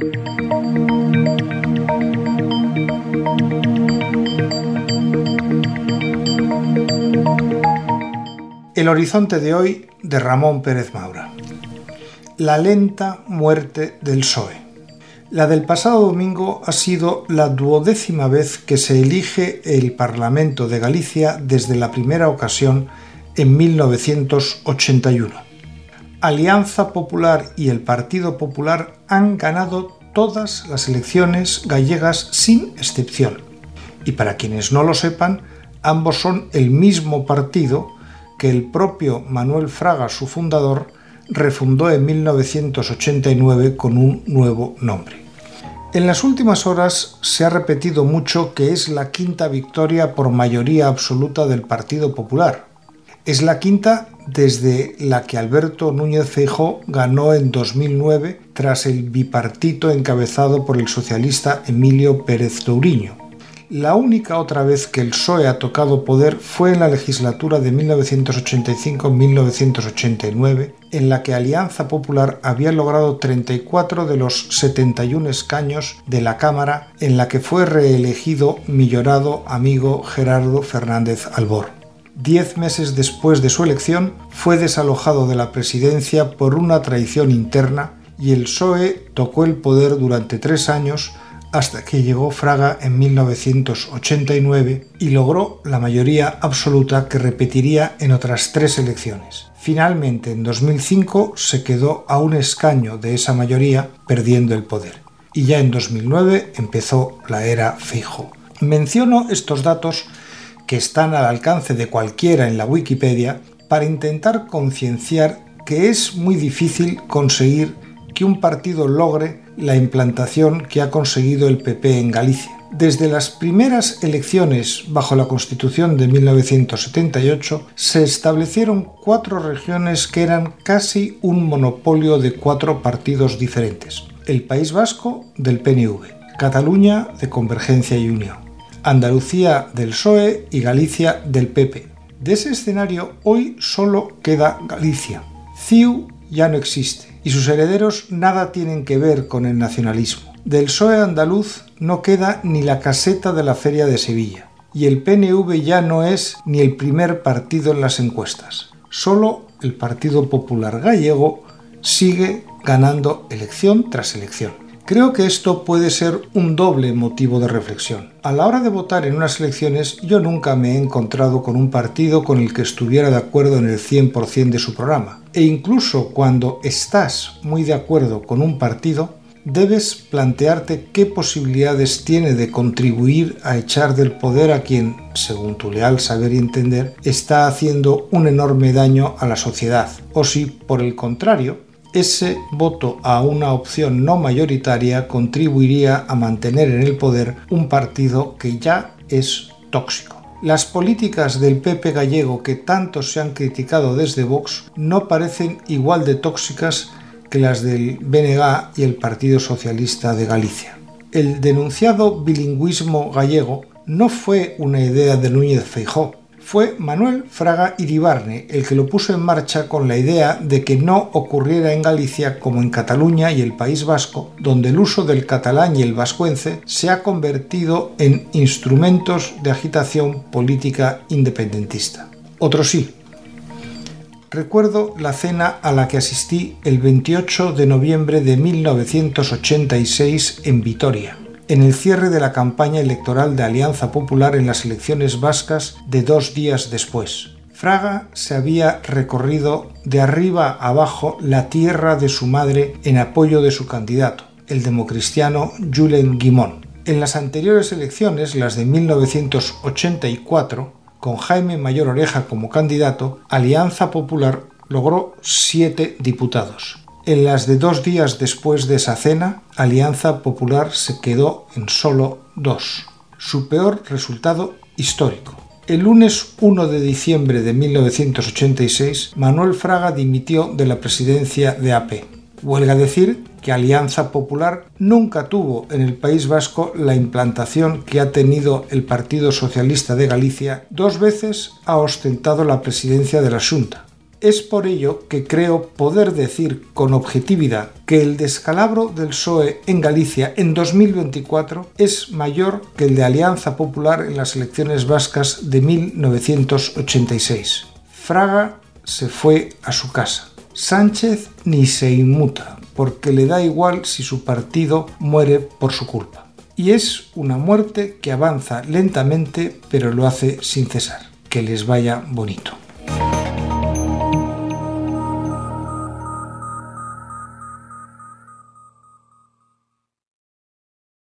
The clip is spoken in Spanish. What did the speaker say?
El horizonte de hoy de Ramón Pérez Maura. La lenta muerte del PSOE. La del pasado domingo ha sido la duodécima vez que se elige el Parlamento de Galicia desde la primera ocasión en 1981. Alianza Popular y el Partido Popular han ganado todas las elecciones gallegas sin excepción. Y para quienes no lo sepan, ambos son el mismo partido que el propio Manuel Fraga, su fundador, refundó en 1989 con un nuevo nombre. En las últimas horas se ha repetido mucho que es la quinta victoria por mayoría absoluta del Partido Popular. Es la quinta desde la que Alberto Núñez Feijó ganó en 2009 tras el bipartito encabezado por el socialista Emilio Pérez Touriño. La única otra vez que el PSOE ha tocado poder fue en la legislatura de 1985-1989, en la que Alianza Popular había logrado 34 de los 71 escaños de la Cámara, en la que fue reelegido mi llorado amigo Gerardo Fernández Albor. Diez meses después de su elección, fue desalojado de la presidencia por una traición interna y el PSOE tocó el poder durante tres años hasta que llegó Fraga en 1989 y logró la mayoría absoluta que repetiría en otras tres elecciones. Finalmente, en 2005 se quedó a un escaño de esa mayoría, perdiendo el poder. Y ya en 2009 empezó la era fijo. Menciono estos datos que están al alcance de cualquiera en la Wikipedia para intentar concienciar que es muy difícil conseguir que un partido logre la implantación que ha conseguido el PP en Galicia. Desde las primeras elecciones bajo la Constitución de 1978 se establecieron cuatro regiones que eran casi un monopolio de cuatro partidos diferentes. El País Vasco del PNV, Cataluña de Convergencia y Unión, Andalucía del PSOE y Galicia del PP. De ese escenario hoy solo queda Galicia. CIU ya no existe y sus herederos nada tienen que ver con el nacionalismo. Del PSOE andaluz no queda ni la caseta de la Feria de Sevilla, y el PNV ya no es ni el primer partido en las encuestas. Solo el Partido Popular Gallego sigue ganando elección tras elección. Creo que esto puede ser un doble motivo de reflexión. A la hora de votar en unas elecciones yo nunca me he encontrado con un partido con el que estuviera de acuerdo en el 100% de su programa. E incluso cuando estás muy de acuerdo con un partido, debes plantearte qué posibilidades tiene de contribuir a echar del poder a quien, según tu leal saber y entender, está haciendo un enorme daño a la sociedad. O si, por el contrario, ese voto a una opción no mayoritaria contribuiría a mantener en el poder un partido que ya es tóxico. Las políticas del PP gallego que tanto se han criticado desde Vox no parecen igual de tóxicas que las del BNG y el Partido Socialista de Galicia. El denunciado bilingüismo gallego no fue una idea de Núñez Feijó, fue Manuel Fraga Iribarne el que lo puso en marcha con la idea de que no ocurriera en Galicia como en Cataluña y el País Vasco, donde el uso del catalán y el vascuence se ha convertido en instrumentos de agitación política independentista. Otro sí. Recuerdo la cena a la que asistí el 28 de noviembre de 1986 en Vitoria en el cierre de la campaña electoral de Alianza Popular en las elecciones vascas de dos días después. Fraga se había recorrido de arriba abajo la tierra de su madre en apoyo de su candidato, el democristiano Julen Guimón. En las anteriores elecciones, las de 1984, con Jaime Mayor Oreja como candidato, Alianza Popular logró siete diputados. En las de dos días después de esa cena, Alianza Popular se quedó en solo dos, su peor resultado histórico. El lunes 1 de diciembre de 1986, Manuel Fraga dimitió de la presidencia de AP. Huelga decir que Alianza Popular nunca tuvo en el País Vasco la implantación que ha tenido el Partido Socialista de Galicia. Dos veces ha ostentado la presidencia de la Junta, Es por ello que creo poder decir con objetividad que el descalabro del PSOE en Galicia en 2024 es mayor que el de Alianza Popular en las elecciones vascas de 1986. Fraga se fue a su casa. Sánchez ni se inmuta, porque le da igual si su partido muere por su culpa. Y es una muerte que avanza lentamente, pero lo hace sin cesar. Que les vaya bonito.